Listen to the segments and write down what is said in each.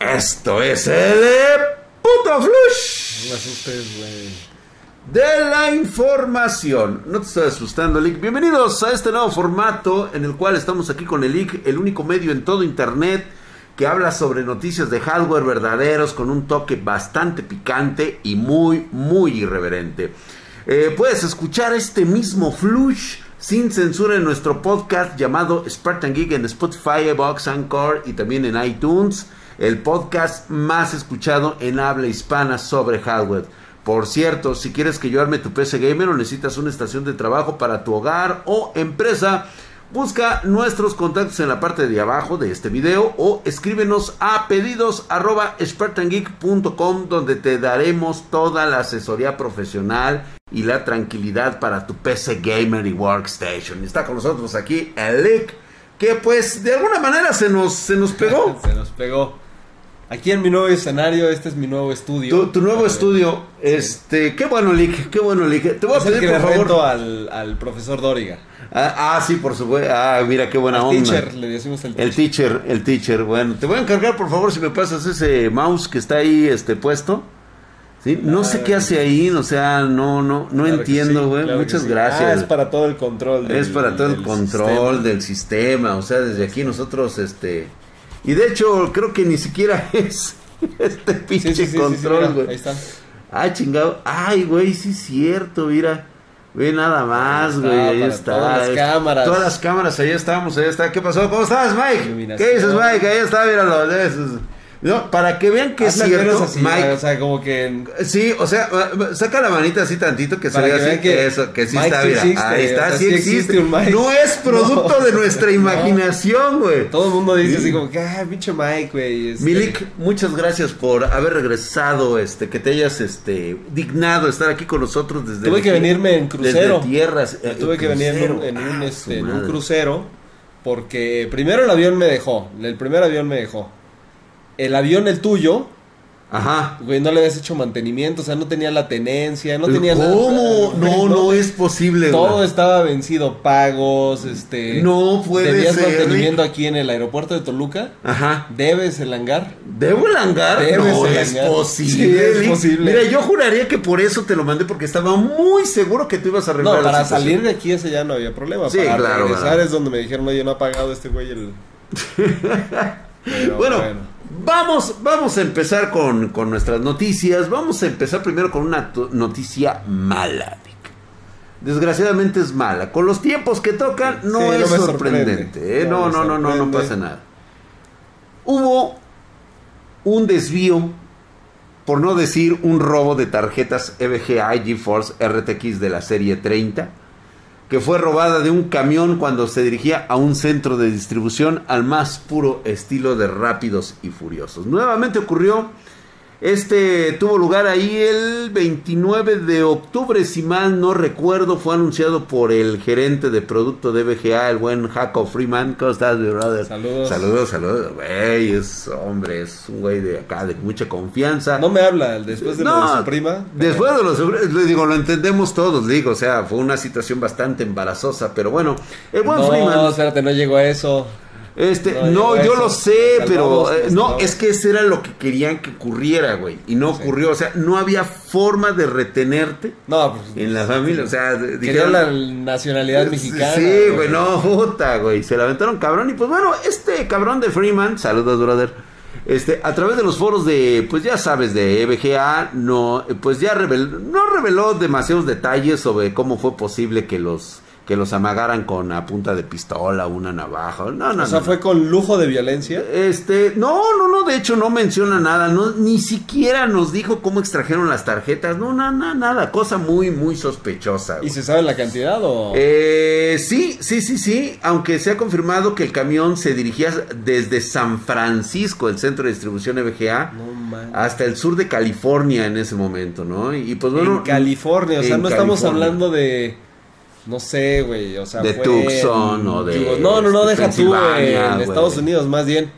Esto es el puto flush No me asustes, güey. de la información. No te estoy asustando, Lick. Bienvenidos a este nuevo formato en el cual estamos aquí con el Lick, el único medio en todo internet que habla sobre noticias de hardware verdaderos con un toque bastante picante y muy, muy irreverente. Eh, puedes escuchar este mismo flush sin censura en nuestro podcast llamado Spartan Geek en Spotify, Box, Anchor y también en iTunes, el podcast más escuchado en habla hispana sobre hardware. Por cierto, si quieres que yo arme tu PC gamer o necesitas una estación de trabajo para tu hogar o empresa, busca nuestros contactos en la parte de abajo de este video o escríbenos a pedidos arroba spartangeek.com donde te daremos toda la asesoría profesional y la tranquilidad para tu PC gamer y workstation. Está con nosotros aquí el Lick, que pues de alguna manera se nos, se nos pegó. Se nos pegó. Aquí en mi nuevo escenario, este es mi nuevo estudio. Tu, tu nuevo estudio, este, qué bueno Lick, qué bueno Lick. Te voy a Es el pedir que por favor. al, al profesor Dóriga. Ah, ah, sí, por supuesto. Ah, mira qué buena Al onda. teacher, le decimos el El teacher. teacher, el teacher. Bueno, te voy a encargar, por favor, si me pasas ese mouse que está ahí este puesto. ¿Sí? No sé Claro qué hace ahí, o sea, no no no Claro entiendo, sí, güey. claro Muchas sí. gracias. Ah, es para todo el control. del- Es para todo el control sistema. del sistema, o sea, desde aquí nosotros este y de hecho creo que ni siquiera es este pinche sí, sí, sí, sí, control, güey. ahí está. Ay, chingado. Ay, güey, sí es cierto, mira. Ve nada más, güey, ahí está. todas las cámaras. Todas las cámaras, ahí estamos, ahí está. ¿Qué pasó? ¿Cómo estás, Mike? ¿Qué dices, Mike? Ahí está, míralo. No, para que vean que es Hazla menos cierto, así, Mike. O sea, como que. Sí, o sea, saca la manita así tantito que se vea así, que eso, que sí Mike está, mira. existe, ahí está, o sea, sí sí existe. existe un Mike. No es producto No. de nuestra imaginación, güey. Todo el mundo dice Sí. así como que, ah, pinche Mike, güey. este, Milik, muchas gracias por haber regresado, este, que te hayas, este, dignado estar aquí con nosotros desde. Tuve que venirme en crucero. Desde tierras. eh, Tuve que venir en un, crucero. en un, Ah, este, en un crucero porque primero el avión me dejó, el primer avión me dejó. El avión, el tuyo, Ajá. güey, no le habías hecho mantenimiento, o sea, no tenía la tenencia, no tenía nada. ¿Cómo? No, no es posible, Todo güey. estaba vencido, pagos, este... No puede Debías ser, mantenimiento aquí en el aeropuerto de Toluca, Ajá. debes el hangar. ¿Debo el hangar? Debes no el es hangar. posible. Sí, es posible. Mira, yo juraría que por eso te lo mandé porque estaba muy seguro que tú ibas a arreglar No, la para situación. salir de aquí ese ya no había problema. Sí, para claro, regresar claro. es donde me dijeron, oye, no ha pagado este güey el... Pero bueno, Vamos, vamos a empezar con, con nuestras noticias. Vamos a empezar primero con una noticia mala. Desgraciadamente es mala. Con los tiempos que tocan, no Sí, es sorprendente. sorprende. ¿eh? No, No no, no, no, pasa nada. Hubo un desvío, por no decir un robo de tarjetas EVGA GeForce RTX de la serie 30 que fue robada de un camión cuando se dirigía a un centro de distribución al más puro estilo de rápidos y furiosos. Nuevamente ocurrió, este tuvo lugar ahí el 29 de octubre, si mal no recuerdo, fue anunciado por el gerente de producto de BGA, el buen Jaco Freeman. ¿Cómo estás, mi brother? Saludos. Saludos, saludos. Güey, es hombre, es un güey de acá, de mucha confianza. No me habla después de lo No, de su prima. Después de los le digo, lo entendemos todos, digo, o sea, fue una situación bastante embarazosa, pero bueno, el buen no, Freeman, espérate, no llegó a eso. Este, no yo lo sé, pero eh, no, es que eso era lo que querían que ocurriera, güey, y no Sí. ocurrió, o sea, no había forma de retenerte No, pues. en la familia, o sea, dijeron- la nacionalidad mexicana. Sí, güey, no, puta, güey. Se la aventaron cabrón. Y pues bueno, este cabrón de Freeman, saludos, brother. Este, a través de los foros de, pues ya sabes, de EVGA, no, pues ya reveló, no reveló demasiados detalles sobre cómo fue posible que los, que los amagaran con a punta de pistola, una navaja. No, no, O sea, no. fue con lujo de violencia. Este, no, no, no, de hecho no menciona nada, no, ni siquiera nos dijo cómo extrajeron las tarjetas, no, no, no, nada, cosa muy, muy sospechosa. ¿Y se sabe la cantidad o.? Eh, sí, sí, sí, sí, aunque se ha confirmado que el camión se dirigía desde San Francisco, el centro de distribución EVGA, no hasta el sur de California en ese momento, ¿no? Y pues bueno, en California, o sea, no estamos hablando de. No sé, güey, o sea, De fue Tucson en o de No, no, no, deja tú, güey, en. Estados Unidos, más bien.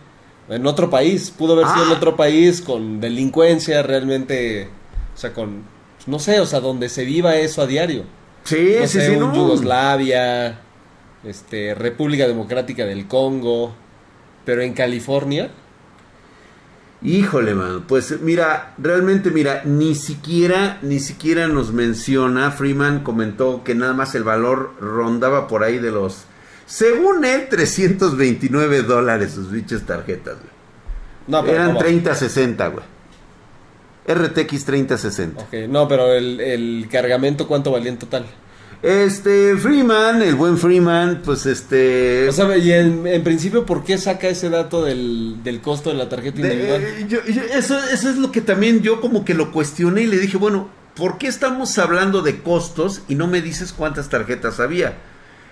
En otro país, pudo haber sido en Ah. otro país con delincuencia realmente. O sea, con. No sé, o sea, donde se viva eso a diario. sí, no sí, sé, sí, un no. Yugoslavia, este, República Democrática del Congo, pero en California. Híjole, man. Pues mira, realmente, mira, ni siquiera, ni siquiera nos menciona. Freeman comentó que nada más el valor rondaba por ahí de los, según él, 329 dólares sus bichas tarjetas, güey. No, pero Eran ¿cómo? 3060, güey. RTX 3060. Ok, no, pero el, el cargamento, ¿cuánto valía en total? Este, Freeman, el buen Freeman, pues este... O sea, y en, en principio, ¿por qué saca ese dato del, del costo de la tarjeta individual? eh, yo- yo- eso, eso es lo que también yo como que lo cuestioné y le dije, bueno, ¿por qué estamos hablando de costos y no me dices cuántas tarjetas había?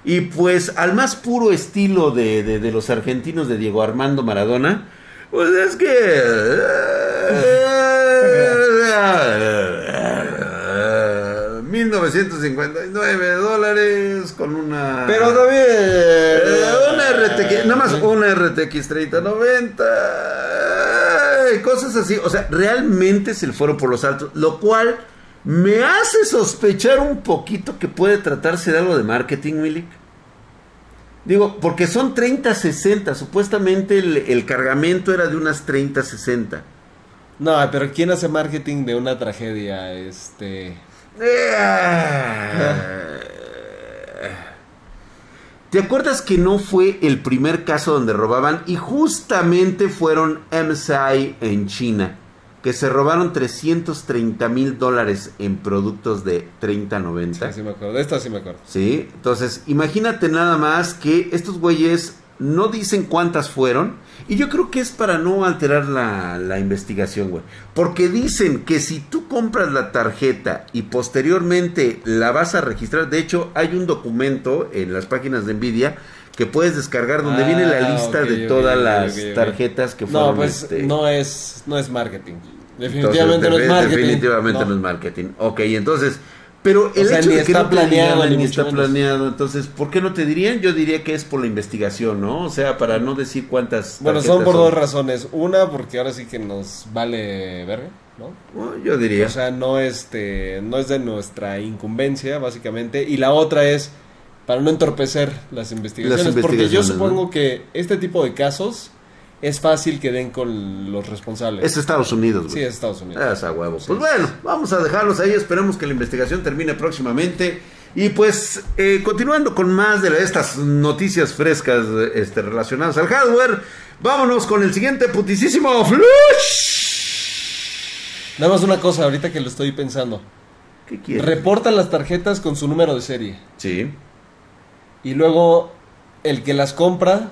Y pues al más puro estilo de, de- de los argentinos de Diego Armando Maradona, pues es que... eh, 1959 dólares con una... Pero también... Eh, una RTX, nada más una RTX 3090. eh, Cosas así. O sea, realmente se le fueron por los altos. Lo cual me hace sospechar un poquito que puede tratarse de algo de marketing, Milik. Digo, porque son 30-60. Supuestamente el, el cargamento era de unas 30-60. No, pero ¿quién hace marketing de una tragedia? Este... ¿Te acuerdas que no fue el primer caso donde robaban? Y justamente fueron MSI en China, que se robaron 330 mil dólares en productos de 3090. Sí, sí me acuerdo. De esta sí me acuerdo. Sí, entonces imagínate nada más que estos güeyes no dicen cuántas fueron. Y yo creo que es para no alterar la, la investigación, güey. Porque dicen que si tú compras la tarjeta y posteriormente la vas a registrar, de hecho hay un documento en las páginas de Nvidia que puedes descargar donde Ah, viene la lista ok, de todas las tarjetas que fueron. No, pues este, no es no es marketing. entonces, Definitivamente no es marketing. Definitivamente no. es marketing. Ok, entonces... Pero el sea, hecho ni de que está no planeado, digan, ni está menos. planeado, entonces, ¿por qué no te dirían? Yo diría que es por la investigación, ¿no? O sea, para no decir cuántas. Bueno, son por dos razones. Una, porque ahora sí que nos vale verga, ¿no? Bueno, yo diría. O sea, no este, no es de nuestra incumbencia, básicamente. Y la otra es para no entorpecer las investigaciones. Las porque yo supongo ¿no? que este tipo de casos es fácil que den con los responsables. es Estados Unidos, güey. Sí, es Estados Unidos. Es a huevo. Sí, pues bueno, vamos a dejarlos ahí. Esperemos que la investigación termine próximamente. Y pues, eh, continuando con más de estas noticias frescas este, relacionadas al hardware, vámonos con el siguiente putisísimo flush. Nada más una cosa, ahorita que lo estoy pensando. ¿Qué quieres? Reportan las tarjetas con su número de serie. sí. Y luego el que las compra,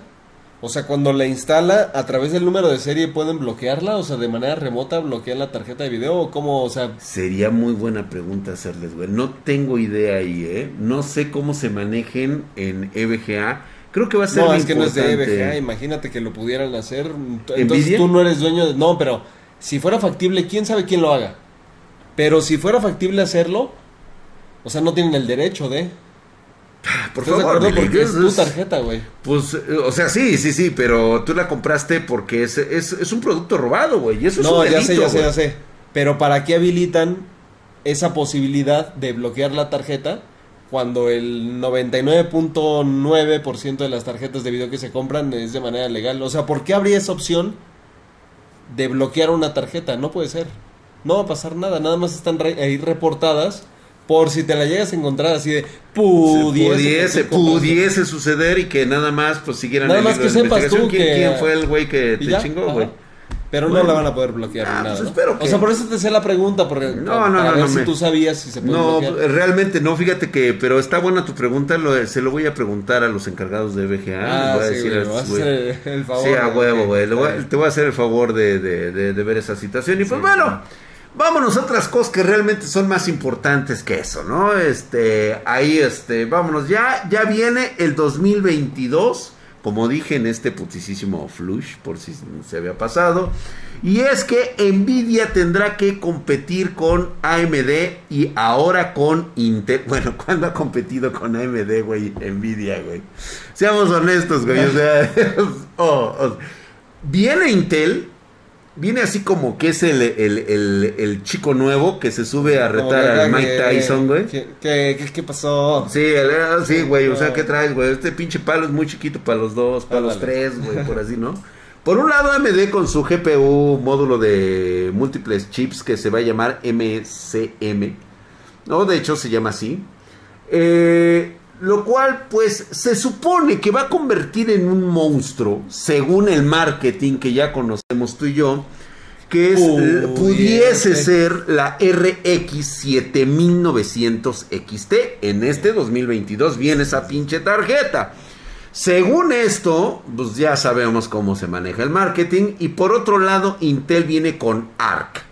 o sea, cuando la instala a través del número de serie pueden bloquearla, o sea, de manera remota bloquean la tarjeta de video o cómo, o sea, Sería muy buena pregunta hacerles, güey. No tengo idea ahí, ¿eh? No sé cómo se manejen en EVGA. Creo que va a ser no, es que no es de. EVGA, imagínate que lo pudieran hacer, entonces ¿Envidia? tú no eres dueño de, no, pero si fuera factible, quién sabe quién lo haga. Pero si fuera factible hacerlo, o sea, no tienen el derecho de. Por ¿Estás de favor? Billy, Porque es tu tarjeta, güey. Pues, eh, o sea, sí, sí, sí, pero tú la compraste porque es, es, es un producto robado, güey. Y eso No, es un ya sé, delito, ya sé, güey. ya sé. Pero ¿para qué habilitan esa posibilidad de bloquear la tarjeta cuando el 99.9% de las tarjetas de video que se compran es de manera legal? O sea, ¿por qué habría esa opción de bloquear una tarjeta? No puede ser. No va a pasar nada, nada más están re- ahí reportadas por si te la llegas a encontrar así de pudiese, pudiese, pudiese suceder y que nada más pues siguieran Nada más que sepas tú ¿Quién, que- quién fue el güey que te ya, chingó, güey? Pero Bueno. no la van a poder bloquear Ah, ni nada. pues ¿no? espero O que- sea, por eso te sé la pregunta, porque No, para no, no, ver no si me- tú sabías si se puede No, bloquear. realmente no, fíjate que, pero está buena tu pregunta, lo- se lo voy a preguntar a los encargados de BGA. Ah, voy a sí, decir güey, a estos vas a güey. hacer el favor. Sí, a ¿no? huevo, güey. a-. Te voy a hacer el favor de, de- de- de ver esa situación. Y pues Sí, bueno, vámonos a otras cosas que realmente son más importantes que eso, ¿no? Este, ahí, este, vámonos. Ya, ya viene el 2022. Como dije en este putisísimo flush, por si se había pasado. Y es que Nvidia tendrá que competir con AMD y ahora con Intel. Bueno, ¿cuándo ha competido con AMD, güey? Nvidia, güey. Seamos honestos, güey. O sea, oh, oh. viene Intel. Viene así como que es el, el, el- el chico nuevo que se sube a retar al Mike Tyson, güey. ¿Qué, qué, qué- pasó? Sí, el- sí, güey, o sea, ¿qué traes, güey? Este pinche palo es muy chiquito para los dos, para los tres, güey, por así, ¿no? Por un lado, AMD con su GPU módulo de múltiples chips que se va a llamar MCM. No, de hecho se llama así. Eh, lo cual, pues, se supone que va a convertir en un monstruo, según el marketing que ya conocemos tú y yo, que es, pudiese ese. ser la RX 7900 XT. En este 2022 viene esa pinche tarjeta. Según esto, pues ya sabemos cómo se maneja el marketing. Y por otro lado, Intel viene con ARC.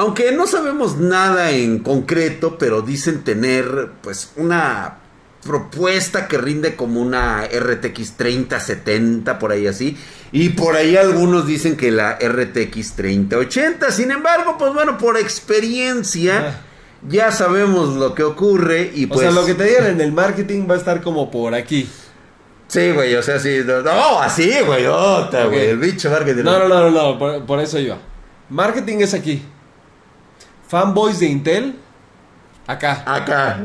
Aunque no sabemos nada en concreto, pero dicen tener pues una propuesta que rinde como una RTX 3070 por ahí así. Y por ahí algunos dicen que la RTX 3080. Sin embargo, pues bueno, por experiencia ya sabemos lo que ocurre y Ah. O pues sea, lo que te digan en el marketing va a estar como por aquí. Sí, güey, o sea, sí, no, no, así, güey, güey, el bicho marketing. No, no, no, no, no, por, por eso iba. Marketing es aquí. Fanboys de Intel, acá. Acá.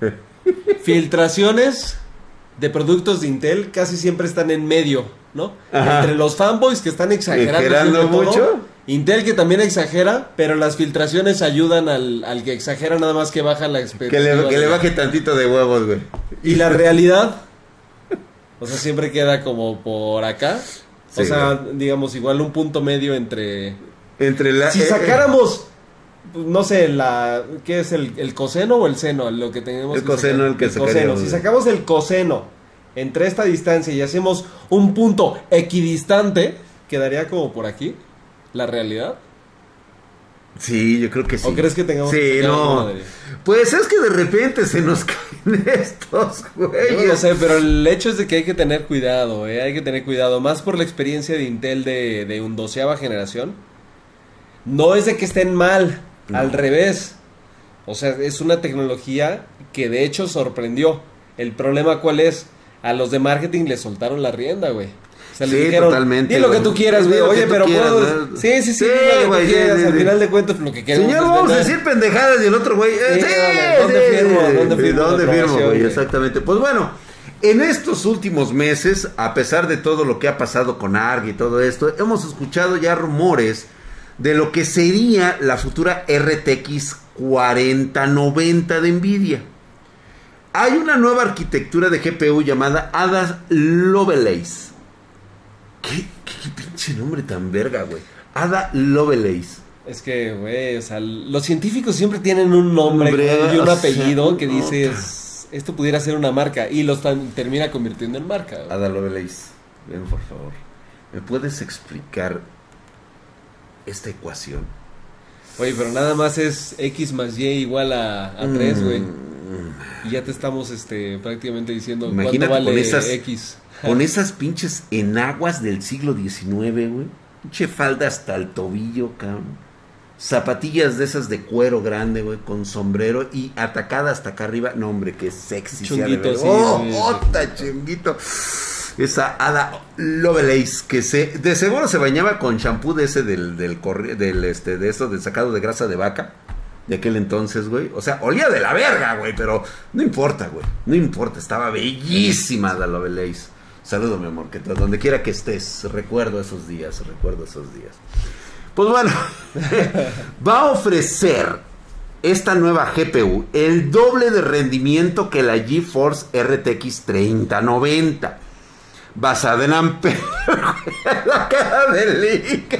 Filtraciones de productos de Intel casi siempre están en medio, ¿no? Ajá. Entre los fanboys que están exagerando Exagerando todo, mucho. Intel que también exagera, pero las filtraciones ayudan al, al que exagera nada más que baja la Que expectativa. le, que le baje tantito de huevos, güey. Y la realidad, o sea, siempre queda como por acá. Sí, o sea, digamos, igual un punto medio entre... Entre la. Si eh, sacáramos, pues, no sé, la ¿qué es el, el coseno o el seno? Lo que tenemos El que coseno, sacar. el que coseno. sacaríamos. Si sacamos el coseno entre esta distancia y hacemos un punto equidistante, quedaría como por aquí la realidad. Sí, yo creo que sí. ¿O crees que tengamos Sí, que no. de- Pues es que de repente se nos caen estos, güey. Yo no sé, pero el hecho es de que hay que tener cuidado, ¿eh? hay que tener cuidado, más por la experiencia de Intel de, de un doceava generación. No es de que estén mal, No. al revés. O sea, es una tecnología que de hecho sorprendió. El problema cuál es? A los de marketing les soltaron la rienda, güey. O sea, Sí, les dijeron, totalmente, Di lo que tú quieras, güey. Oye, pero quieras, puedo... ¿no? Sí, sí, sí, Sí, di lo que güey, tú sí, quieras. sí, Al final de cuentas, lo que queremos Señor, vamos a decir pendejadas y el otro güey. eh, Sí, ¿dónde firmo? ¿Dónde firmo ¿Dónde firmo, güey? Exactamente. Pues bueno, en estos últimos meses, a pesar de todo lo que ha pasado con ARG y todo esto, hemos escuchado ya rumores de lo que sería la futura RTX 4090 de Nvidia. Hay una nueva arquitectura de GPU llamada Ada Lovelace. ¿Qué, qué, qué pinche nombre tan verga, güey? Ada Lovelace. Es que, güey, o sea, los científicos siempre tienen un nombre Hombre, y un sea, apellido que no. dices, esto pudiera ser una marca, y los termina convirtiendo en marca. Ada Lovelace, ven por favor. ¿Me puedes explicar esta ecuación? Oye, pero nada más es X más Y igual a, a 3, güey. Mm, Y ya te estamos este, prácticamente diciendo Imagínate cuánto con vale esas- X. Con esas pinches enaguas del siglo XIX, güey. Pinche falda hasta el tobillo, cabrón. Zapatillas de esas de cuero grande, güey, con sombrero y atacada hasta acá arriba. No, hombre, qué sexy. de Chunguito, sí, ¡Oh, sí, sí, chunguito! Esa Ada Lovelace que se de seguro se bañaba con champú de ese del del, del este de eso del sacado de grasa de vaca de aquel entonces, güey. O sea, olía de la verga, güey, pero no importa, güey. No importa, estaba bellísima Ada Lovelace. Saludo, mi amor, que donde quiera que estés, recuerdo esos días, recuerdo esos días. Pues bueno, va a ofrecer esta nueva GPU el doble de rendimiento que la GeForce RTX 3090. Basada en Ampere. la cara de Link.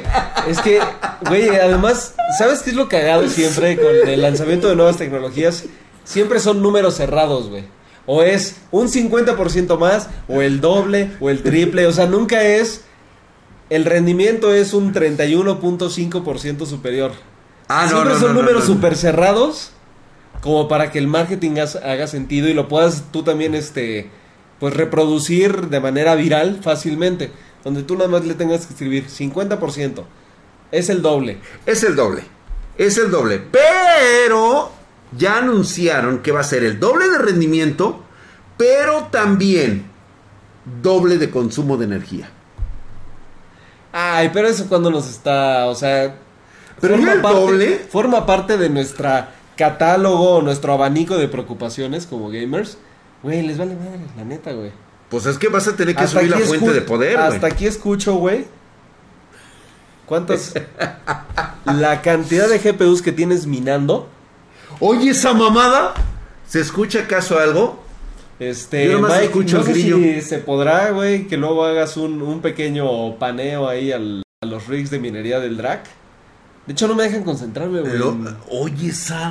Es que, güey, además, ¿sabes qué es lo cagado siempre con el lanzamiento de nuevas tecnologías? Siempre son números cerrados, güey. O es un 50% más, o el doble, o el triple. O sea, nunca es. El rendimiento es un 31.5% superior. Ah, no, Siempre no, son no, no, números no. súper cerrados. Como para que el marketing haga sentido y lo puedas tú también, este. Pues reproducir de manera viral fácilmente. Donde tú nada más le tengas que escribir 50%. Es el doble. Es el doble. Es el doble. Pero ya anunciaron que va a ser el doble de rendimiento, pero también doble de consumo de energía. Ay, pero eso cuando nos está, o sea, Pero ya el parte, doble. forma parte de nuestra catálogo, nuestro abanico de preocupaciones como gamers. Güey, les vale madre, la neta, güey. Pues es que vas a tener que Hasta subir la fuente de poder, Hasta güey. aquí escucho, güey. ¿Cuántas? la cantidad de GPUs que tienes minando. Oye, esa mamada. ¿Se escucha acaso algo? Este, Yo nomás Mike, escucho no el sé grillo. si se podrá, güey, que luego hagas un, un pequeño paneo ahí al- a los rigs de minería del DRAC. De hecho, no me dejan concentrarme, güey. Oye, esa.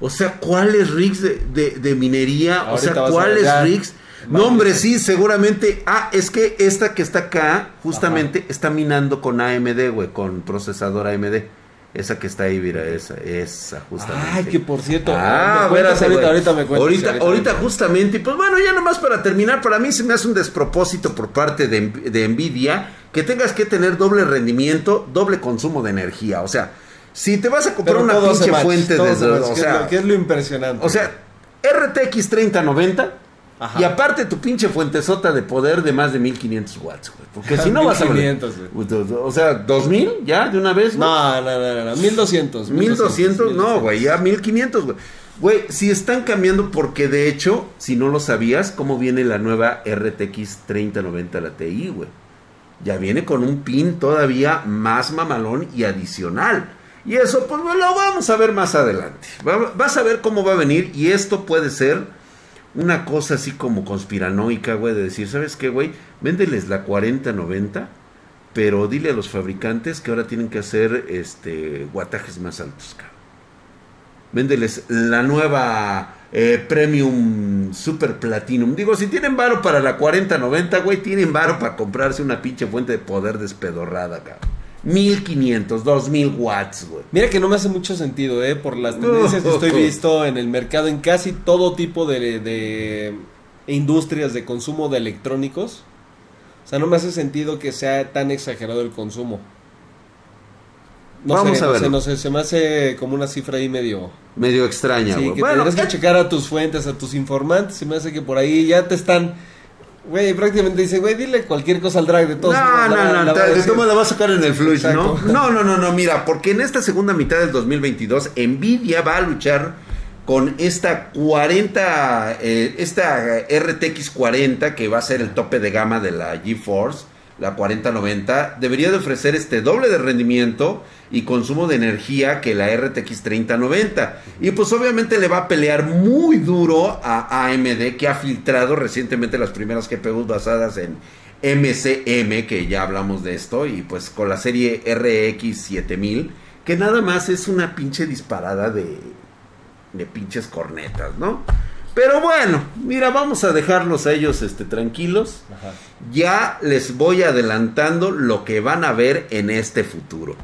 O sea, ¿cuáles rigs de, de- de minería? o sea, ¿cuáles rigs? No, hombre, sí, seguramente. Ah, es que esta que está acá, justamente, está minando con AMD, güey, con procesador AMD. Esa que está ahí, mira, esa, esa, justamente. Ay, que por cierto. Ah, me cuentas ahorita, ahorita me cuentas. Ahorita, ahorita ahorita me- justamente, y pues bueno, ya nomás para terminar, para mí se me hace un despropósito por parte de, de Nvidia que tengas que tener doble rendimiento, doble consumo de energía. O sea, si te vas a comprar Pero una pinche fuente de... hace match, o que es sea, lo- que es lo impresionante. o sea, RTX 3090 Ajá. y aparte tu pinche fuentezota de poder de más de 1500 watts, güey. Porque si no vas a... 1500, O sea, 2000 ya de una vez, güey? No, no, no, no, 1200. 1200, no, güey, ya 1500, güey. Güey, si están cambiando, porque de hecho, si no lo sabías, cómo viene la nueva RTX 3090 la TI, güey. Ya viene con un pin todavía más mamalón y adicional. Y eso, pues lo vamos a ver más adelante. Va- vas a ver cómo va a venir y esto puede ser una cosa así como conspiranoica, güey, de decir, ¿sabes qué, güey? Véndeles la 4090, pero dile a los fabricantes que ahora tienen que hacer este guatajes más altos, cabrón. Véndeles la nueva eh, Premium Super Platinum. Digo, si tienen varo para la 4090, güey, tienen varo para comprarse una pinche fuente de poder despedorrada, cabrón. 1500, 2000 watts, güey. Mira que no me hace mucho sentido, ¿eh? Por las tendencias que estoy visto en el mercado, en casi todo tipo de, de industrias de consumo de electrónicos. O sea, no me hace sentido que sea tan exagerado el consumo. No Vamos sé, a no sé, no sé, se me hace como una cifra ahí medio... Medio extraña, Sí, güey. que Bueno, tendrás que checar a tus fuentes, a tus informantes. Se me hace que por ahí ya te están. Güey, prácticamente dice, güey, dile cualquier cosa al drag de todos. No, no, la- no, te- de la va a sacar en el flush, ¿no? No, no, no, no, mira, porque en esta segunda mitad del 2022, Nvidia va a luchar con esta 40, eh, esta RTX 40, que va a ser el tope de gama de la GeForce, la 4090, debería de ofrecer este doble de rendimiento y consumo de energía que la RTX 3090. Y pues obviamente le va a pelear muy duro a AMD, que ha filtrado recientemente las primeras GPUs basadas en MCM, que ya hablamos de esto, y pues con la serie RX 7000, que nada más es una pinche disparada de, de pinches cornetas, ¿no? Pero bueno, mira, vamos a dejarlos a ellos este, tranquilos. Ajá. Ya les voy adelantando lo que van a ver en este futuro.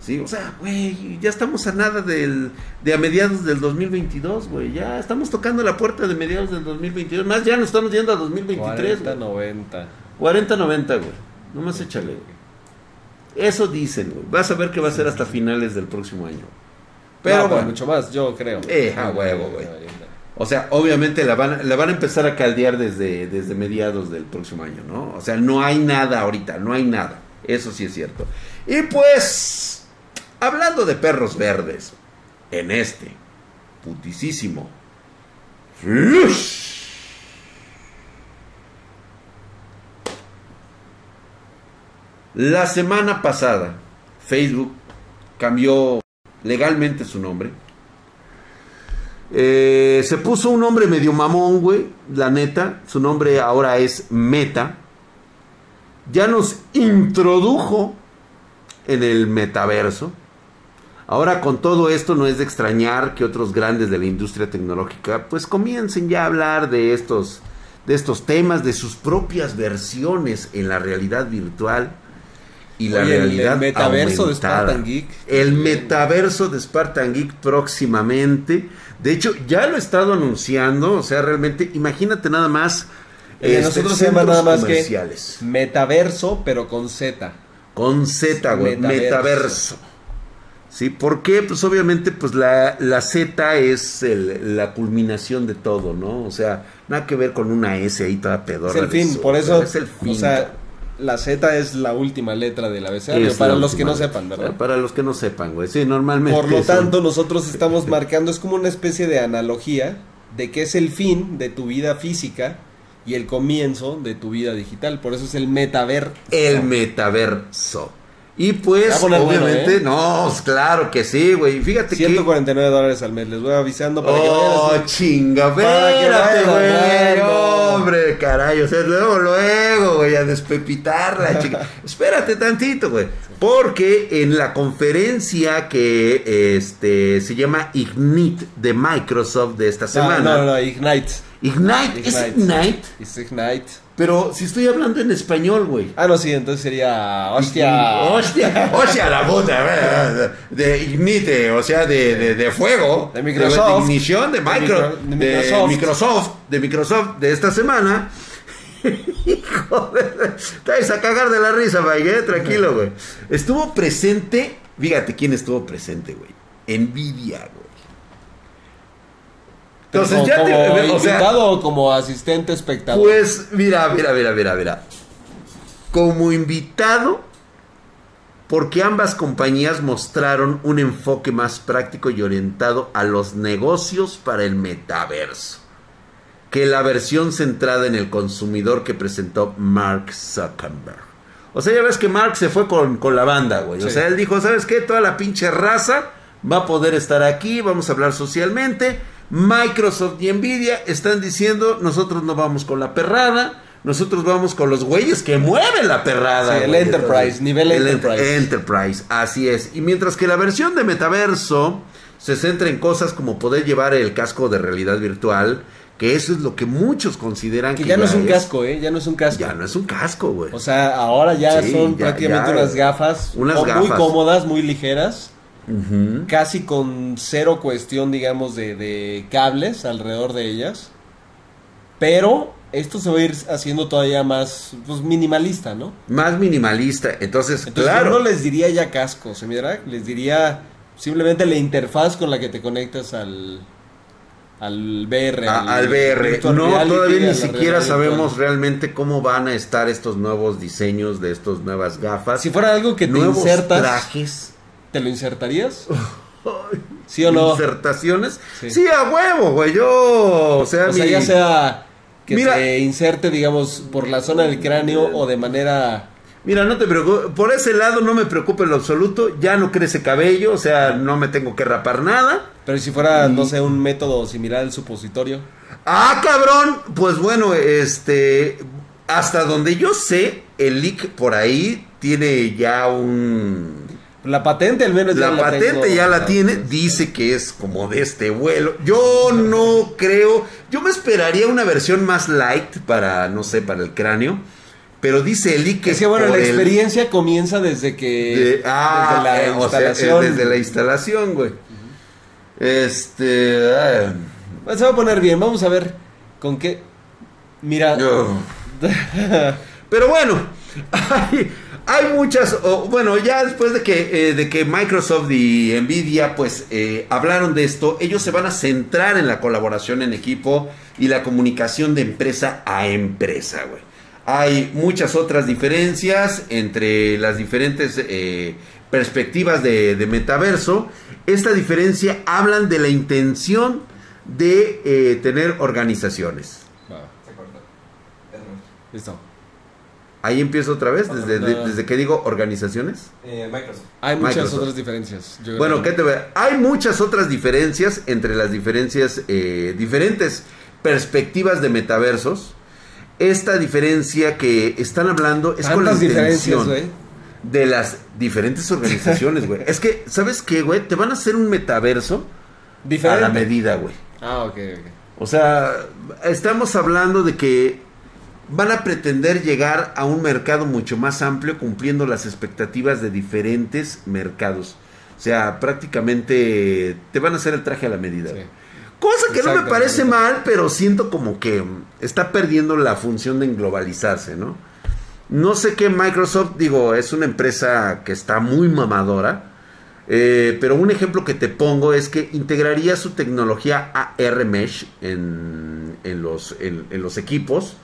Sí, o sea, güey, ya estamos a nada del, de a mediados del 2022, güey. Ya estamos tocando la puerta de mediados del 2022. Más ya nos estamos yendo a 2023, 40, güey. 90. 40-90, güey. Nomás échale, güey. Eso dicen, güey. Vas a ver que va a ser hasta finales del próximo año. Pero No, bueno, mucho más, yo creo. Eh, a huevo, güey. O sea, obviamente la van, la van a empezar a caldear desde, desde mediados del próximo año, ¿no? O sea, no hay nada ahorita, no hay nada. Eso sí es cierto. Y pues, hablando de perros verdes, en este putisísimo Flush. La semana pasada, Facebook cambió legalmente su nombre. Eh, se puso un nombre medio mamón, güey. La neta. Su nombre ahora es Meta. Ya nos introdujo en el metaverso. Ahora con todo esto no es de extrañar que otros grandes de la industria tecnológica pues comiencen ya a hablar de estos de estos temas, de sus propias versiones en la realidad virtual y la Oye, el- realidad el metaverso de aumentada. Spartan Geek. El metaverso de Spartan Geek próximamente. De hecho, ya lo he estado anunciando. O sea, realmente, imagínate nada más. De este, nosotros se llama nada más que comerciales. metaverso, pero con Z. Con Z, güey. Metaverso. Metaverso. Sí, ¿por qué? Pues obviamente, pues la, la Z es el- la culminación de todo, ¿no? O sea, nada que ver con una S ahí toda pedorra. Es el fin, eso, por eso, Es el fin. o sea, la Z es la última letra del abecedario, para los que no letra. sepan, ¿verdad? Para los que no sepan, güey. Sí, normalmente. Por lo son- tanto, nosotros estamos marcando, es como una especie de analogía de que es el fin de tu vida física y el comienzo de tu vida digital. Por eso es el metaverso. El metaverso. Y pues, a bueno, obviamente, ¿eh? no, claro que sí, güey. Fíjate que. 149 dólares al mes. Les voy avisando para que Oh, vayan. chinga, Para que espérate, güey. Hombre, caray, o sea, luego, luego, güey, a despepitarla, chica. Espérate tantito, güey. Porque en la conferencia que este se llama Ignite de Microsoft de esta No, semana. no, no, Ignite. Ignite, ¿es Ignite. Ignite? Es Ignite. Pero si estoy hablando en español, güey. Ah, no, sí, entonces sería. Hostia. Hostia, hostia, la puta, de Ignite, o sea, de, de, de fuego, De Microsoft. de ignición, de, De micro, de Microsoft. Microsoft, de Microsoft de esta semana. Hijo de- Estáis a cagar de la risa, Mike, eh, tranquilo, güey. Estuvo presente, fíjate quién estuvo presente, güey. Nvidia, güey. Entonces como, ya te, como o sea, invitado o como asistente espectador. pues mira, mira, mira, mira, mira. Como invitado, porque ambas compañías mostraron un enfoque más práctico y orientado a los negocios para el metaverso que la versión centrada en el consumidor que presentó Mark Zuckerberg. O sea, ya ves que Mark se fue con, con la banda, güey. O sea, él dijo, ¿sabes qué? Toda la pinche raza va a poder estar aquí, vamos a hablar socialmente. Microsoft y Nvidia están diciendo, nosotros no vamos con la perrada, nosotros vamos con los güeyes que mueven la perrada. Sí, el güey. Enterprise, nivel el ent- Enterprise. Enterprise, así es. Y mientras que la versión de metaverso se centra en cosas como poder llevar el casco de realidad virtual, que eso es lo que muchos consideran que ya no es un casco, ¿eh? Ya no es un casco. Ya no es un casco, güey. O sea, ahora ya Sí, son ya- prácticamente ya. unas gafas, Unas co- muy gafas. cómodas, muy ligeras, Casi con cero cuestión, digamos, de, de cables alrededor de ellas. Pero esto se va a ir haciendo todavía más pues, minimalista, ¿no? Más minimalista. Entonces, Entonces claro. yo no les diría ya casco, ¿se mira? Les diría simplemente la interfaz con la que te conectas al al VR. a- al VR. No, reality, todavía ni siquiera sabemos virtual. realmente cómo van a estar estos nuevos diseños de estas nuevas gafas. Si fuera algo que te nuevos insertas, trajes. ¿Te lo insertarías? ¿Sí o no? Insertaciones. Sí. Sí. a huevo, güey. Yo, o sea, O sea, ya sea que Mira- se inserte, digamos, por la zona del cráneo o de manera... Mira, no te preocupes, por ese lado no me preocupa en lo absoluto, ya no crece cabello, o sea, no me tengo que rapar nada. Pero si fuera, no sé, un método similar al supositorio. Ah, cabrón, pues bueno, este, hasta donde yo sé, el leak por ahí tiene ya un... La patente al menos ya La la patente tengo. ya la tiene, dice que es como de este vuelo. Yo no creo, yo me esperaría una versión más light para, no sé, para el cráneo. Pero dice el leak que Es que bueno, la el- experiencia comienza desde que... de- ah, desde la eh, o sea, instalación. desde la instalación, güey. Este. ah, se va a poner bien, vamos a ver con qué... Mira... Pero bueno, hay, hay muchas. bueno, ya después de que, eh, de que Microsoft y Nvidia pues eh, hablaron de esto, ellos se van a centrar en la colaboración en equipo y la comunicación de empresa a empresa, güey. Hay muchas otras diferencias entre las diferentes eh, perspectivas de, de metaverso. Esta diferencia hablan de la intención de eh, tener organizaciones. Va, Se cortó. Error. listo. Ahí empiezo otra vez, desde, de- desde que digo organizaciones. Eh, Microsoft. Hay muchas Microsoft. otras diferencias. Yo Bueno. ¿qué te ve? Hay muchas otras diferencias entre las diferencias, eh, diferentes perspectivas de metaversos. Esta diferencia que están hablando es con la intención güey. de las diferentes organizaciones, güey. es que, ¿sabes qué, güey? Te van a hacer un metaverso Diferente. a la medida, güey. Ah, ok, ok. O sea, estamos hablando de que van a pretender llegar a un mercado mucho más amplio cumpliendo las expectativas de diferentes mercados. O sea, prácticamente te van a hacer el traje a la medida. Sí. Cosa que no me parece mal, pero siento como que está perdiendo la función de englobalizarse, ¿no? No sé qué Microsoft, digo, es una empresa que está muy mamadora. eh, pero un ejemplo que te pongo es que integraría su tecnología AR Mesh en, en los, en- en los equipos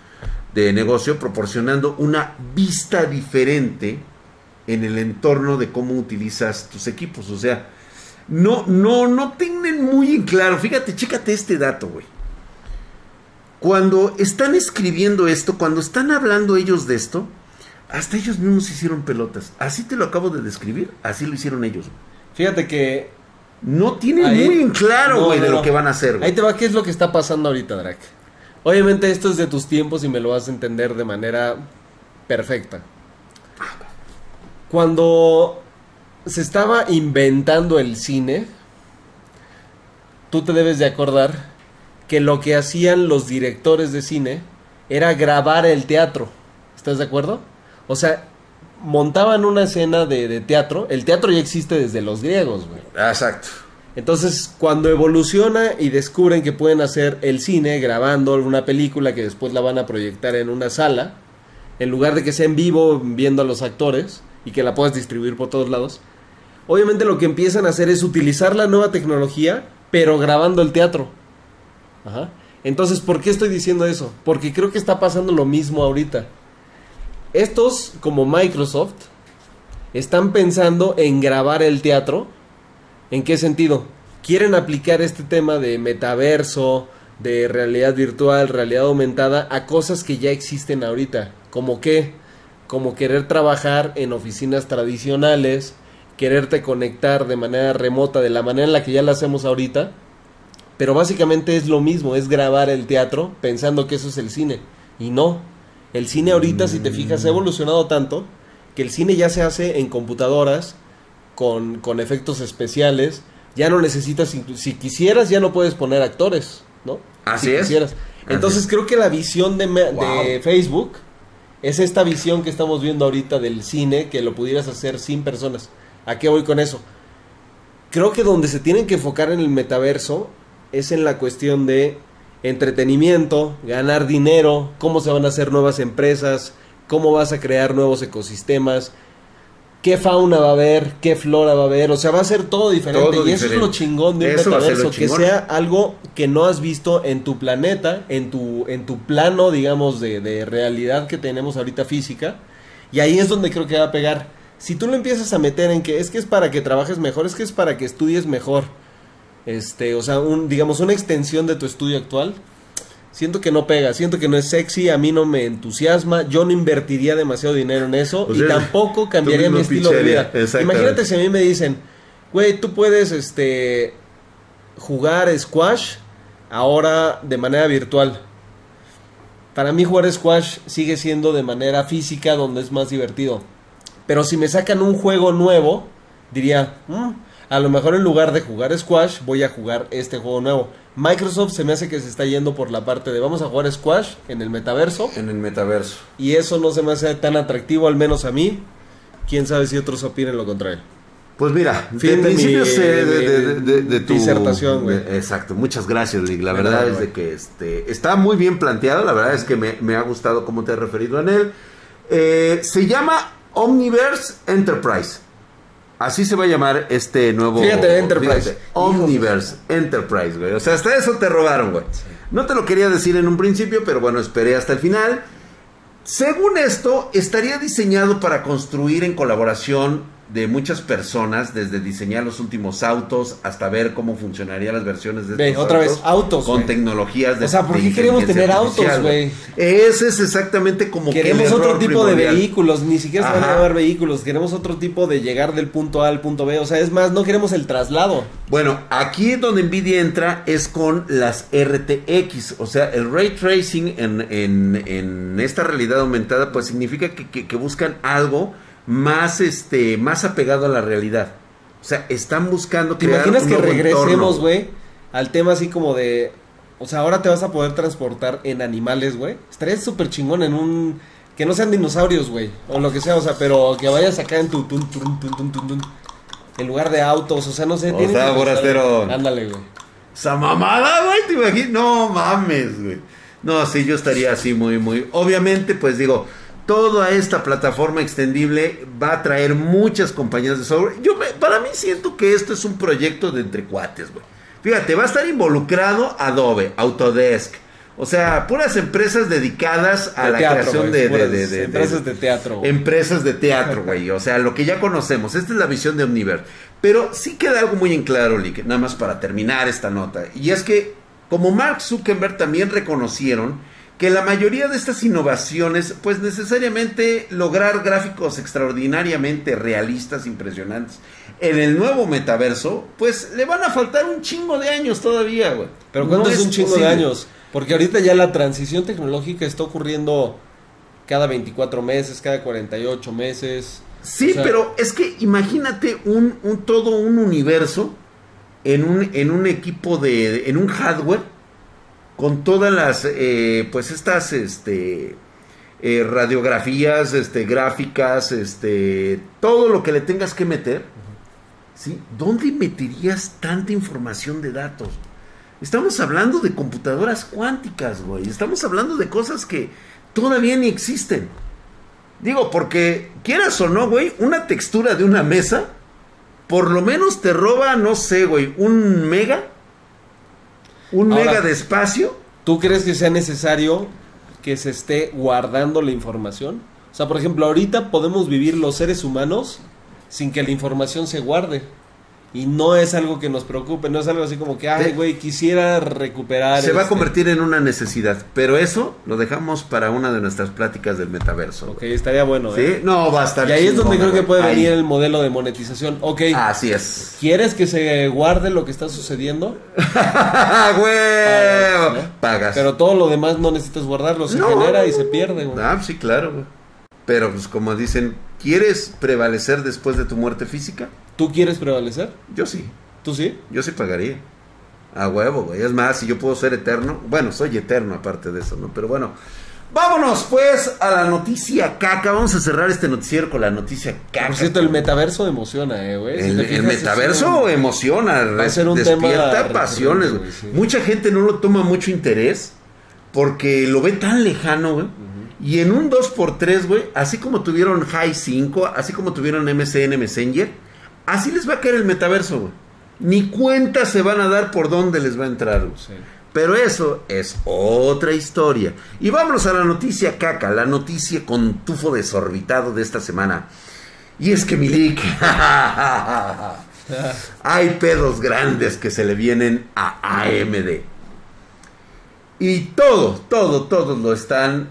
de negocio, proporcionando una vista diferente en el entorno de cómo utilizas tus equipos. O sea, no, no, no tienen muy en claro. Fíjate, chécate este dato, güey. cuando están escribiendo esto, cuando están hablando ellos de esto, hasta ellos mismos hicieron pelotas. Así te lo acabo de describir, así lo hicieron ellos. Fíjate que No tienen Ahí- muy en claro, No, güey, de lo no. que van a hacer, güey. Ahí te va, ¿qué es lo que está pasando ahorita, Drac? Obviamente esto es de tus tiempos y me lo vas a entender de manera perfecta. Cuando se estaba inventando el cine, tú te debes de acordar que lo que hacían los directores de cine era grabar el teatro. ¿Estás de acuerdo? O sea, montaban una escena de, de teatro. El teatro ya existe desde los griegos, güey. Exacto. Entonces, cuando evoluciona y descubren que pueden hacer el cine grabando una película que después la van a proyectar en una sala, en lugar de que sea en vivo viendo a los actores y que la puedas distribuir por todos lados, obviamente lo que empiezan a hacer es utilizar la nueva tecnología, pero grabando el teatro. Ajá. Entonces, ¿por qué estoy diciendo eso? Porque creo que está pasando lo mismo ahorita. Estos, como Microsoft, están pensando en grabar el teatro. ¿En qué sentido? Quieren aplicar este tema de metaverso, de realidad virtual, realidad aumentada, a cosas que ya existen ahorita. ¿Como qué? Como querer trabajar en oficinas tradicionales, quererte conectar de manera remota, de la manera en la que ya la hacemos ahorita. Pero básicamente es lo mismo, es grabar el teatro pensando que eso es el cine. Y no. El cine ahorita, si te fijas, ha evolucionado tanto que el cine ya se hace en computadoras, con, con efectos especiales. Ya no necesitas, si, si quisieras, ya no puedes poner actores, ¿no? Así Si es. quisieras. Entonces creo que la visión de, de Facebook es esta visión que estamos viendo ahorita del cine, que lo pudieras hacer sin personas. ¿A qué voy con eso? Creo que donde se tienen que enfocar en el metaverso es en la cuestión de entretenimiento, ganar dinero, cómo se van a hacer nuevas empresas, cómo vas a crear nuevos ecosistemas, qué fauna va a haber, qué flora va a haber, o sea, va a ser todo diferente. Todo y eso es lo chingón de un Eso metaverso, que sea algo que no has visto en tu planeta, en tu en tu plano, digamos, de, de realidad que tenemos ahorita física, y ahí es donde creo que va a pegar. Si tú lo empiezas a meter en que es que es para que trabajes mejor, es que es para que estudies mejor, este, o sea, un, digamos, una extensión de tu estudio actual, siento que no pega, siento que no es sexy, a mí no me entusiasma, yo no invertiría demasiado dinero en eso O y tampoco cambiaría mi estilo de vida. Imagínate si a mí me dicen, güey, tú puedes, este, jugar squash ahora de manera virtual. Para mí jugar squash sigue siendo de manera física donde es más divertido. Pero si me sacan un juego nuevo, diría, "Mm, a lo mejor en lugar de jugar squash, voy a jugar este juego nuevo. Microsoft se me hace que se está yendo por la parte de vamos a jugar squash en el metaverso. En el metaverso. Y eso no se me hace tan atractivo, al menos a mí. Quién sabe si otros opinen lo contrario. Pues mira, Fin de de principio mi- sé de, de- de- de- de tu disertación, güey. exacto, muchas gracias, Lick. La verdad es de que este está muy bien planteado. La verdad es que me, me ha gustado cómo te has referido en él. Eh, se llama Omniverse Enterprise. Así se va a llamar este nuevo. Fíjate, Enterprise. fíjate, Omniverse Enterprise, güey. O sea, hasta eso te robaron, güey. No te lo quería decir en un principio, pero bueno, esperé hasta el final. Según esto, estaría diseñado para construir en colaboración de muchas personas, desde diseñar los últimos autos hasta ver cómo funcionarían las versiones de Ve, estos otra autos vez, autos, con tecnologías de O sea, ¿por qué queremos tener artificial, autos, güey? Ese es exactamente como que Queremos otro tipo de vehículos, ni siquiera se van a llamar vehículos, queremos otro tipo de llegar del punto A al punto B, o sea, es más, no queremos el traslado. Bueno, aquí donde Nvidia entra es con las RTX, o sea, el ray tracing en, en- en esta realidad aumentada, pues significa que, que- que buscan algo más, este, más apegado a la realidad. O sea, están buscando ¿Te crear imaginas un que regresemos, güey, al tema así como de, o sea, ahora te vas a poder transportar en animales, güey? Estaría súper chingón en un, que no sean dinosaurios, güey, o lo que sea, o sea, pero que vayas acá en tu, tun, tun, tun, en lugar de autos, o sea, no sé. O sea, forastero. Ándale, güey. Esa mamada, güey, te imaginas. No mames, güey. No, sí, yo estaría así muy, muy. Obviamente, pues digo, toda esta plataforma extendible va a traer muchas compañías de software. Yo, me- para mí, siento que esto es un proyecto de entre cuates, güey. Fíjate, va a estar involucrado Adobe, Autodesk. O sea, puras empresas dedicadas a De la teatro, creación de, empresas de teatro. güey. Empresas de teatro, güey. O sea, lo que ya conocemos. Esta es la visión de Omniverse. Pero sí queda algo muy en claro, Lick, nada más para terminar esta nota. Y es que como Mark Zuckerberg también reconocieron que la mayoría de estas innovaciones, pues necesariamente lograr gráficos extraordinariamente realistas, impresionantes, en el nuevo metaverso, pues le van a faltar un chingo de años todavía, güey. Pero ¿cuánto No es un chingo de años? Porque ahorita ya la transición tecnológica está ocurriendo cada 24 meses, cada 48 meses. Sí, O sea, pero es que imagínate un, un todo un universo en un, en un equipo de, en un hardware con todas las, eh, pues estas, este, eh, radiografías, este, gráficas, este, todo lo que le tengas que meter, ¿sí? ¿Dónde meterías tanta información de datos? Estamos hablando de computadoras cuánticas, güey. Estamos hablando de cosas que todavía ni existen. Digo, porque quieras o no, güey, una textura de una mesa, por lo menos te roba, no sé, güey, un mega, un Ahora- mega de espacio. ¿Tú crees que sea necesario que se esté guardando la información? O sea, por ejemplo, ahorita podemos vivir los seres humanos sin que la información se guarde. Y no es algo que nos preocupe, no es algo así como que, ay, güey, quisiera recuperar. Se va a este". convertir en una necesidad, pero eso lo dejamos para una de nuestras pláticas del metaverso. Ok, estaría bueno, ¿Sí? ¿eh? No, va a estar Y ahí es donde creo que puede Ahí. venir el modelo de monetización. Ok, Así es. ¿quieres que se guarde lo que está sucediendo? ¡Güey! ¿no? Pagas. Pero todo lo demás no necesitas guardarlo, se No. genera y se pierde, güey. Ah, sí, claro, güey. Pero, pues, como dicen, ¿quieres prevalecer después de tu muerte física? ¿Tú quieres prevalecer? Yo sí. ¿Tú sí? Yo sí pagaría. A huevo, güey. Es más, si yo puedo ser eterno. Bueno, soy eterno aparte de eso, ¿no? Pero bueno. Vámonos, pues, a la noticia caca. Vamos a cerrar este noticiero con la noticia caca. Por cierto, el metaverso emociona, eh, güey. Si El, metaverso un- emociona, va a ser un despierta tema pasiones. güey. sí. Mucha gente no lo toma mucho interés porque lo ve tan lejano, güey. Y en un 2x3, güey, así como tuvieron High 5, así como tuvieron MSN Messenger, así les va a caer el metaverso, güey. Ni cuenta se van a dar por dónde les va a entrar, güey. Sí. Pero eso es otra historia. Y vámonos a la noticia caca, la noticia con tufo desorbitado de esta semana. Y es que Milik, hay pedos grandes que se le vienen a AMD. Y todo, todo, todos lo están.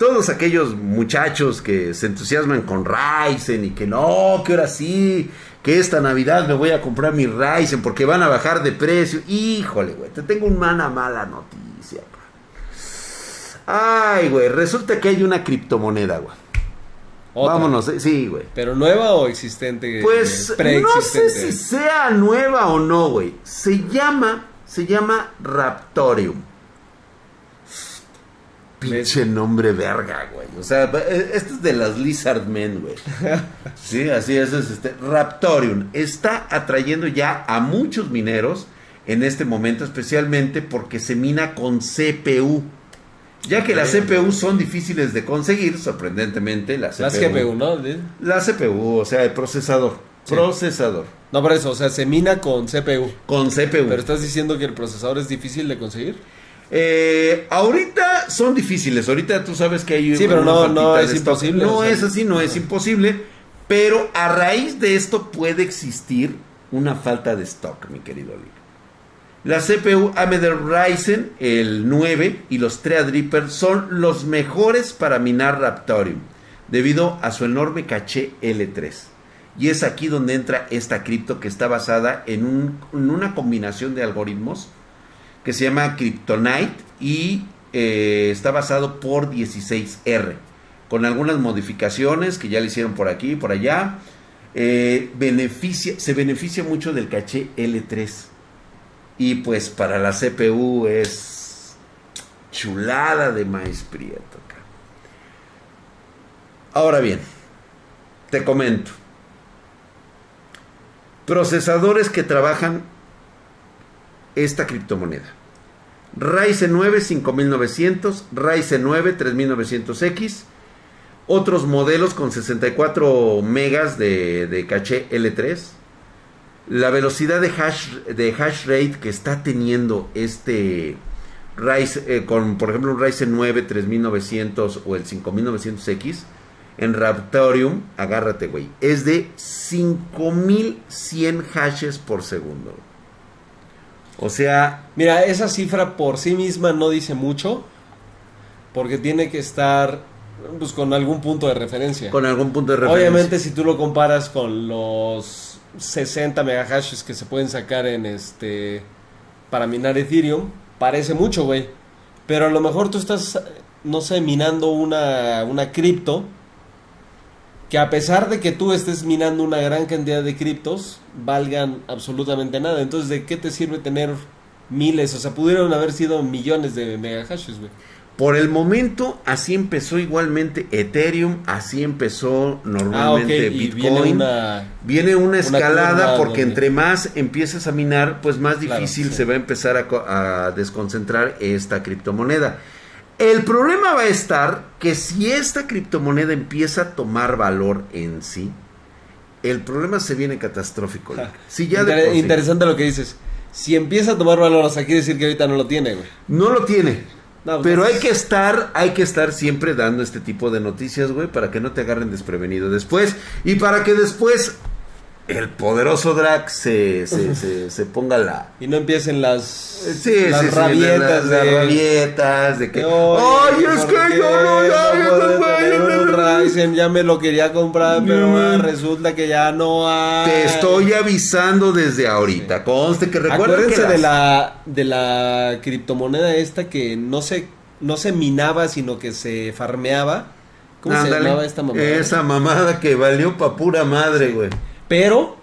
Todos aquellos muchachos que se entusiasman con Ryzen y que no, que ahora sí, que esta Navidad me voy a comprar mi Ryzen porque van a bajar de precio. Híjole, güey, te tengo una mala noticia. Ay, güey, resulta que hay una criptomoneda, güey. Otra. Vámonos, eh, sí, güey. ¿Pero nueva o existente? Pues Eh, no sé si sea nueva o no, güey. Se llama, se llama Raptorium. Pinche nombre verga, güey. O sea, este es de las Lizard Men, güey. Sí, así es, es este Raptorium está atrayendo ya a muchos mineros en este momento, especialmente porque se mina con CPU. Ya que las. CPU son difíciles de conseguir, sorprendentemente, la CPU. Las GPU, ¿no? La CPU, o sea, el procesador. Sí. Procesador. No, por eso, o sea, se mina con CPU. Con CPU. Pero estás diciendo que el procesador es difícil de conseguir. Eh, ahorita son difíciles. Ahorita tú sabes que hay. Sí, pero no- no es imposible, No o sea. es así, no es imposible. Pero a raíz de esto puede existir una falta de stock, mi querido Lee. La CPU AMD Ryzen, el 9 y los Threadripper son los mejores para minar Raptorium, debido a su enorme caché L3. Y es aquí donde entra esta cripto que está basada en, un- en una combinación de algoritmos que se llama Kryptonite y eh, está basado por 16R, con algunas modificaciones que ya le hicieron por aquí y por allá. Eh, beneficia, se beneficia mucho del caché L3. Y pues para la CPU es chulada de maíz prieto. Ahora bien, te comento. Procesadores que trabajan esta criptomoneda. Ryzen 9 5900, Ryzen 9 3900X, otros modelos con 64 megas de, caché L3. La velocidad de hash, de hash rate que está teniendo este Ryzen, eh, con por ejemplo un Ryzen 9 3900 o el 5900X en Raptorium, agárrate güey, es de 5100 hashes por segundo. O sea, Mira, esa cifra por sí misma no dice mucho, porque tiene que estar pues, con algún punto de referencia. con algún punto de referencia. Obviamente, si tú lo comparas con los 60 megahashes que se pueden sacar en este para minar Ethereum, parece mucho, güey. Pero a lo mejor tú estás, no sé, minando una, una cripto que a pesar de que tú estés minando una gran cantidad de criptos, valgan absolutamente nada. Entonces, ¿de qué te sirve tener miles? O sea, pudieron haber sido millones de megahashes, güey. Por el momento, así empezó igualmente Ethereum, así empezó normalmente Ah, Bitcoin. viene una... Viene una escalada porque donde- entre más empiezas a minar, pues más Claro, difícil sí. se va a empezar a desconcentrar esta criptomoneda. El problema va a estar que si esta criptomoneda empieza a tomar valor en sí, el problema se viene catastrófico. Si ya Inter- sí Interesante lo que dices. Si empieza a tomar valor, o sea, quiere decir que ahorita no lo tiene, güey. no lo tiene. No, pues, Pero hay que estar, hay que estar siempre dando este tipo de noticias, güey, para que no te agarren desprevenido después y para que después el poderoso Drax se, se, se, se ponga la... Y no empiecen las, Sí, las sí, sí, rabietas las, las de... rabietas de que... de, ¡Ay, es ¿por que yo no... Ya, Ryzen? ya me lo quería comprar, pero Mm. resulta que ya no hay. Te estoy avisando desde ahorita. Conste que recuerden que de las- la de la criptomoneda esta que no se no se minaba, sino que se farmeaba. ¿Cómo se llamaba esta mamada? Esa mamada que valió pa' pura madre, güey. Pero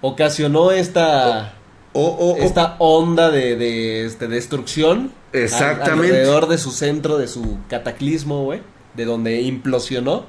ocasionó esta O, o, o- esta onda de, de, este, destrucción Exactamente. al- alrededor de su centro, de su cataclismo, güey, de donde implosionó.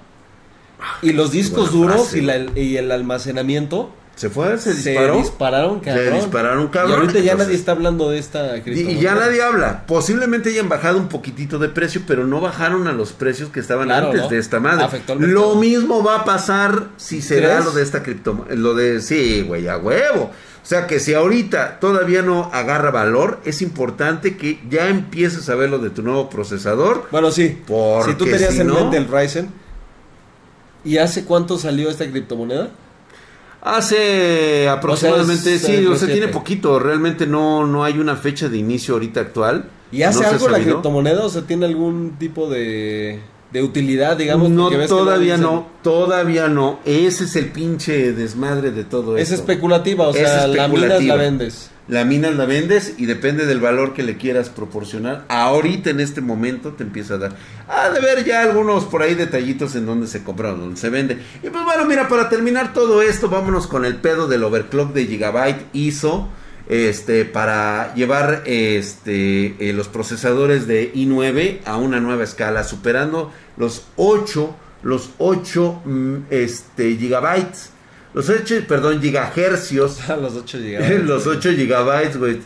Y los discos duros y, la- y el almacenamiento se fue, se se, disparó. dispararon, cabrón. dispararon, cabrón. Y ahorita ya Entonces- nadie está hablando de esta criptomoneda. y ya nadie habla. Posiblemente hayan bajado un poquitito de precio, pero no bajaron a los precios que estaban Claro, antes ¿no? de esta madre. Lo mismo va a pasar si se da lo de esta cripto, lo de sí, güey, a huevo. O sea que si ahorita todavía no agarra valor, es importante que ya empieces a ver lo de tu nuevo procesador. Bueno, sí. Porque si tú tenías si en no- mente el Ryzen. ¿Y hace cuánto salió esta criptomoneda? Hace aproximadamente, es sí, o sea, tiene poquito, realmente no, no hay una fecha de inicio ahorita actual. ¿Y hace No algo la criptomoneda? O sea, ¿tiene algún tipo de, de utilidad, digamos? no, todavía no, todavía no. Ese es el pinche desmadre de todo Es esto. especulativa, o Es sea, la minas especulativa. la vendes. La minas la vendes y depende del valor que le quieras proporcionar. Ahorita en este momento te empieza a dar. Ah, de ver ya algunos por ahí detallitos en donde se compra o donde se vende. Y pues bueno, mira, para terminar todo esto, vámonos con el pedo del overclock de Gigabyte ISO. Este, para llevar este, eh, los procesadores de i9 a una nueva escala, superando los 8, los 8 mm, este, gigabytes, los 8, perdón, gigahercios los 8 gigabytes. los 8 gigabytes, güey.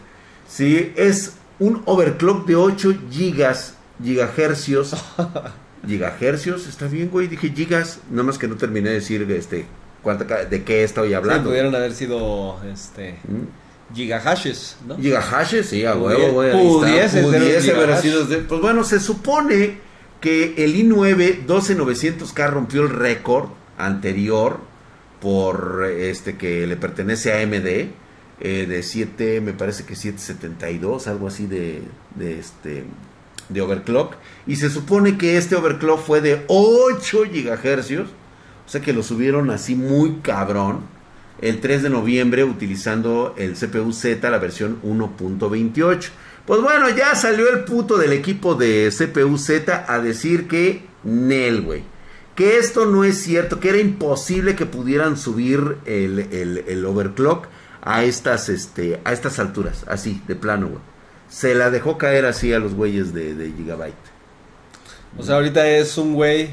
Sí, es un overclock de 8 gigas, gigahercios. gigahercios, está bien, güey. Dije gigas, nada más que no terminé de decir este, cuánta, de qué estoy Sí, hablando. pudieron haber sido este ¿Mm? gigahashes, ¿no? Gigahashes, sí, a huevo, güey. Pues bueno, se supone que el i9 12900K rompió el récord anterior por este que le pertenece a AMD eh, de 7, me parece que 772, algo así de, de este de overclock y se supone que este overclock fue de 8 gigahercios, o sea que lo subieron así muy cabrón el 3 de noviembre utilizando el CPU Z, la versión 1.28. Pues bueno, ya salió el puto del equipo de CPU Z a decir que Nel. Que esto no es cierto, que era imposible que pudieran subir el, el- el overclock a estas, este, a estas alturas, así, de plano, güey. Se la dejó caer así a los güeyes de, de Gigabyte. O sea, ahorita es un güey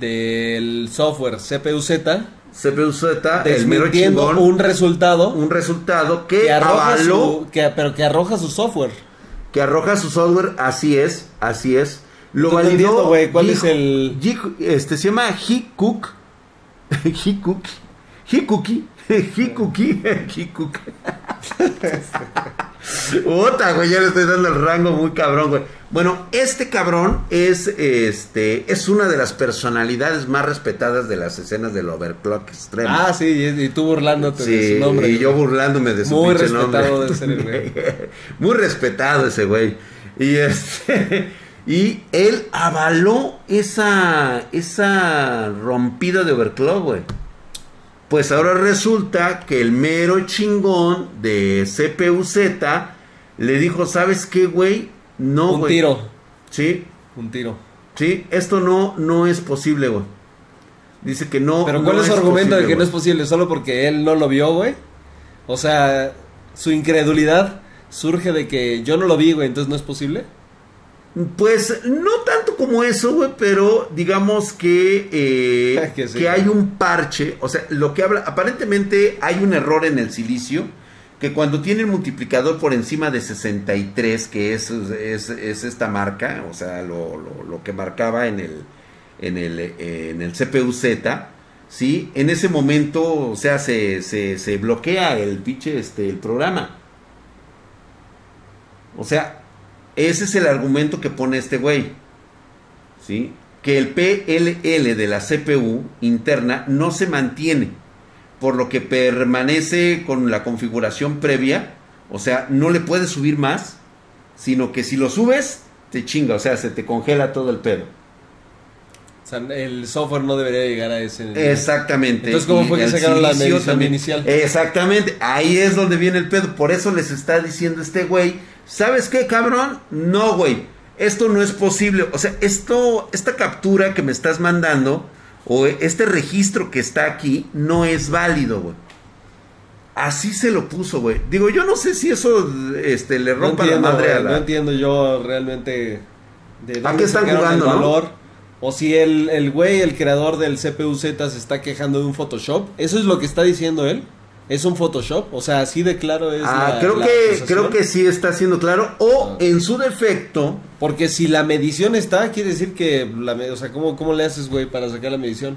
del software CPU-Z CPU Z, el mero desmintiendo chingón, un resultado un resultado que, que arroja avaló su, que, pero que arroja su software. que arroja su software, así es, así es. Lo no validó. güey, ¿cuál Gi- es el- Gi- este se llama Hikook. Hikook. Hikuki. Hikuki. Hikuki. Puta, güey, ya le estoy dando el rango muy cabrón, güey. Bueno, este cabrón es, este, es una de las personalidades más respetadas de las escenas del Overclock Extreme. Ah, sí, y, y tú burlándote de su nombre. y yo burlándome de su Muy pinche respetado nombre. debe ser el güey. Muy respetado ese güey. Y este y él avaló esa esa rompida de Overclock, güey. Pues ahora resulta que el mero chingón de CPUZ le dijo, ¿sabes qué, güey? No, Un güey. tiro, Sí, un tiro. sí, esto no no es posible, güey. Dice que no. Pero ¿cuál no es su argumento de que no es posible? ¿Solo porque él no lo vio, güey? O sea, su incredulidad surge de que yo no lo vi, güey, entonces no es posible. Pues no tanto como eso, güey, pero digamos que, eh, Que sí. que hay un parche, o sea, lo que habla, aparentemente hay un error en el silicio, que cuando tiene el multiplicador por encima de 63, que es, es, es esta marca, o sea, lo, lo- lo que marcaba en el, en el, en el CPU-Z, ¿sí? En ese momento, o sea, se, se, se bloquea el pinche, este, el programa. O sea, ese es el argumento que pone este güey. ¿Sí? Que el PLL de la CPU interna no se mantiene, por lo que permanece con la configuración previa, o sea, no le puedes subir más, sino que si lo subes, te chinga, o sea, se te congela todo el pedo. Sea, el software no debería llegar a ese nivel. Exactamente. Entonces, ¿cómo fue que sacaron la medición también. inicial? Exactamente, ahí es donde viene el pedo. Por eso les está diciendo este güey, ¿sabes qué, cabrón? No, güey, esto no es posible. O sea, esto, esta captura que me estás mandando, o este registro que está aquí, no es válido, güey. Así se lo puso, güey. Digo, yo no sé si eso este, le No rompa entiendo, la madre a la... no entiendo yo realmente de ¿A dónde qué están jugando, el no? O si el, el güey, el creador del CPU-Z se está quejando de un Photoshop. ¿Eso es lo que está diciendo él? ¿Es un Photoshop? O sea, así de claro es Ah, la- creo la que acusación. creo que sí está siendo claro. O Ah. en su defecto, Porque si la medición está, quiere decir que... La, o sea, ¿cómo, ¿cómo le haces, güey, para sacar la medición?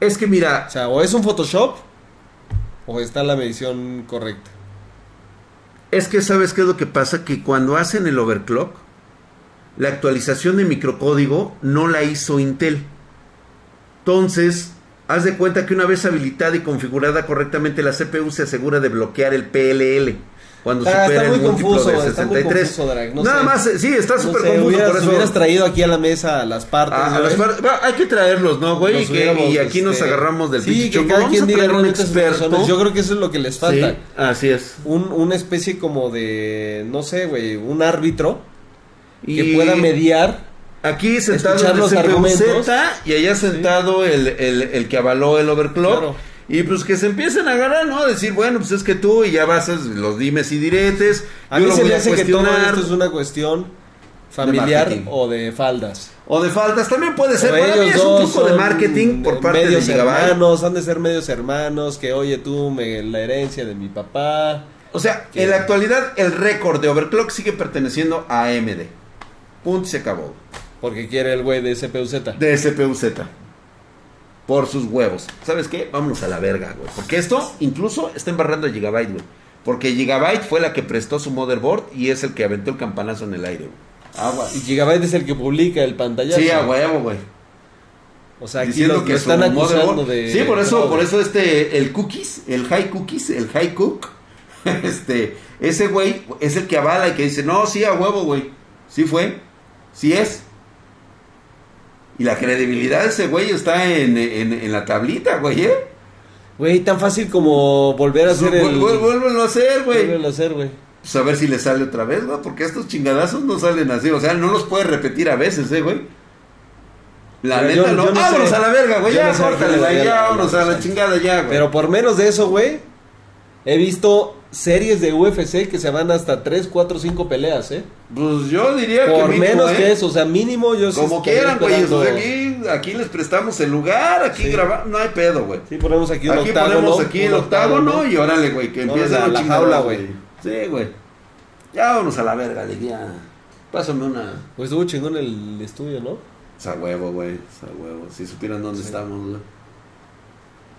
es que mira, O sea, o es un Photoshop o está la medición correcta. Es que sabes qué es lo que pasa, que cuando hacen el overclock, la actualización de microcódigo no la hizo Intel. Entonces, haz de cuenta que una vez habilitada y configurada correctamente, la CPU se asegura de bloquear el PLL cuando Está- supera está el muy múltiplo confuso, de está muy 63. confuso, Drag, no Nada sé. más, sí, está No súper sé, confuso hubieras, por eso. hubieras traído aquí a la mesa las partes. Ah, a las par- hay que traerlos, ¿no, güey? Y, que- hubiéramos, y aquí nos este, agarramos del Sí, que cada quien diga un experto. razones. Yo creo que eso es lo que les falta. Sí, así es. Un, una especie como de, no sé, güey, un árbitro Y que pueda mediar. Aquí sentado el los argumentos. Z y allá sentado el, el- el que avaló el overclock. Claro. Y pues que se empiecen a agarrar, ¿no? Decir, bueno, pues es que tú y ya vas a los dimes y diretes. A mí se me a hace que todo esto es una cuestión familiar o de faldas. O de faltas, también puede ser. O Para mí ellos es un truco de marketing por parte de medios Gigabyte. hermanos, han de ser medios hermanos, que oye tú, me, la herencia de mi papá. O sea, en la actualidad el récord de overclock sigue perteneciendo a AMD. Punto y se acabó. Porque quiere el güey de CPU-Z. De CPU Z. Por sus huevos. ¿Sabes qué? Vámonos a la verga, güey. Porque esto incluso está embarrando a Gigabyte, güey. Porque Gigabyte fue la que prestó su motherboard y es el que aventó el campanazo en el aire, güey. Agua. Y Gigabyte es el que publica el pantallazo. Sí, a huevo, güey. O sea, aquí Diciendo que lo están acusando de... Sí, por eso, por eso este, el cookies, el high cookies, el high cook, este, ese güey es el que avala y que dice, no, sí, a huevo, güey. Sí fue, sí es. Y la credibilidad de ese güey está en, en, en la tablita, güey, ¿eh? Güey, tan fácil como volver a hacer el... Vuélvelo a hacer, güey. Vuélvelo a hacer, güey. Pues a ver si le sale otra vez, güey, porque estos chingadazos no salen así, o sea, no los puedes repetir a veces, ¿eh, güey? La Pero neta yo- no. yo no vámonos sé. a la verga, güey, Yo ya, no sé córtale, ya, vámonos a la chingada ya, güey. Pero por menos de eso, güey, he visto series de UFC que se van hasta 3, 4, 5 peleas, ¿eh? Pues yo diría que Por menos ¿eh? que eso, o sea, mínimo yo sí Como quieran, güey. o sea, aquí, aquí les prestamos el lugar, aquí Sí. grabamos, no hay pedo, güey. Sí, ponemos aquí un Aquí octágono. ponemos aquí el un octágono y órale, güey, que empiece la- la jaula, güey. Sí, güey. Ya vámonos a la verga, ya. Pásame una. Pues estuvo chingón el estudio, ¿no? Esa huevo, güey. Esa huevo. Si supieran dónde estamos, güey.